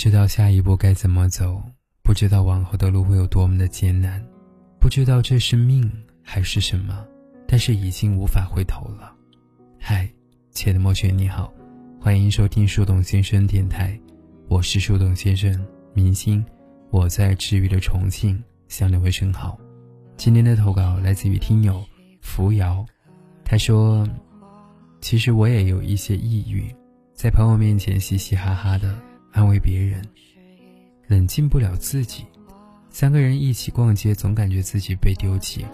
知道下一步该怎么走，不知道往后的路会有多么的艰难，不知道这是命还是什么，但是已经无法回头了。嗨，亲爱的莫雪，你好，欢迎收听树洞先生电台，我是树洞先生明星，我在治愈的重庆向你问声好。今天的投稿来自于听友扶摇，他说：“其实我也有一些抑郁，在朋友面前嘻嘻哈哈的。”安慰别人，冷静不了自己。三个人一起逛街，总感觉自己被丢弃。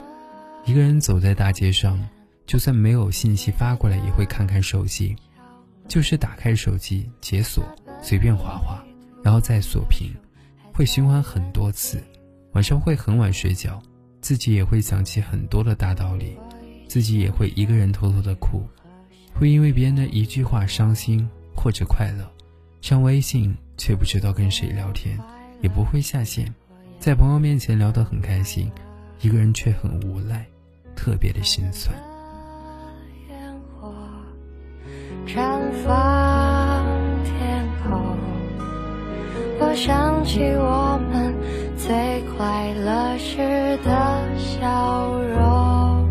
一个人走在大街上，就算没有信息发过来，也会看看手机。就是打开手机解锁，随便划划，然后再锁屏，会循环很多次。晚上会很晚睡觉，自己也会想起很多的大道理，自己也会一个人偷偷的哭，会因为别人的一句话伤心或者快乐。上微信却不知道跟谁聊天，也不会下线，在朋友面前聊得很开心，一个人却很无奈，特别的心酸。绽放天空，我想起我们最快乐时的笑容。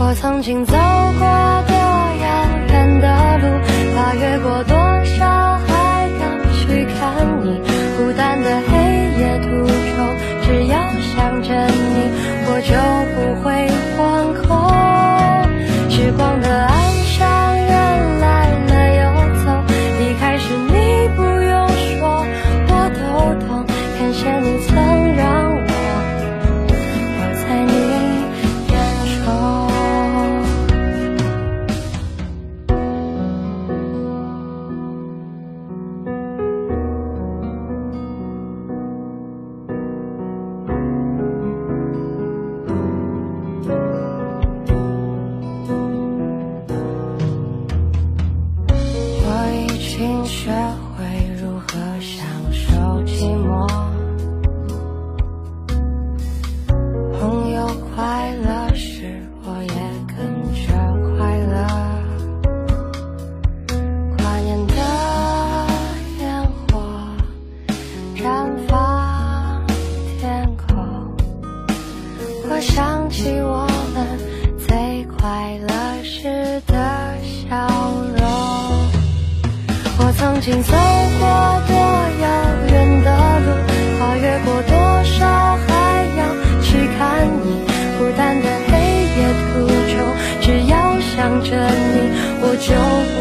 我曾经走过多遥远的想着你我就不会经走过多遥远的路，跨越过多少海洋去看你。孤单的黑夜途中，只要想着你，我就不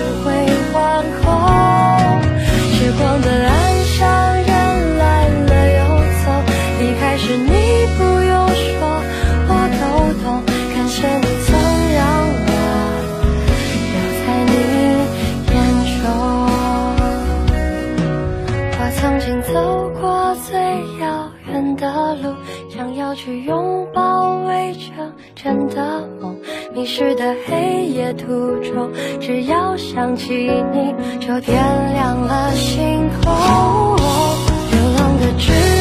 最遥远的路想要去拥抱未成真的梦。迷失的黑夜途中只要想起你就点亮了星空流浪的纸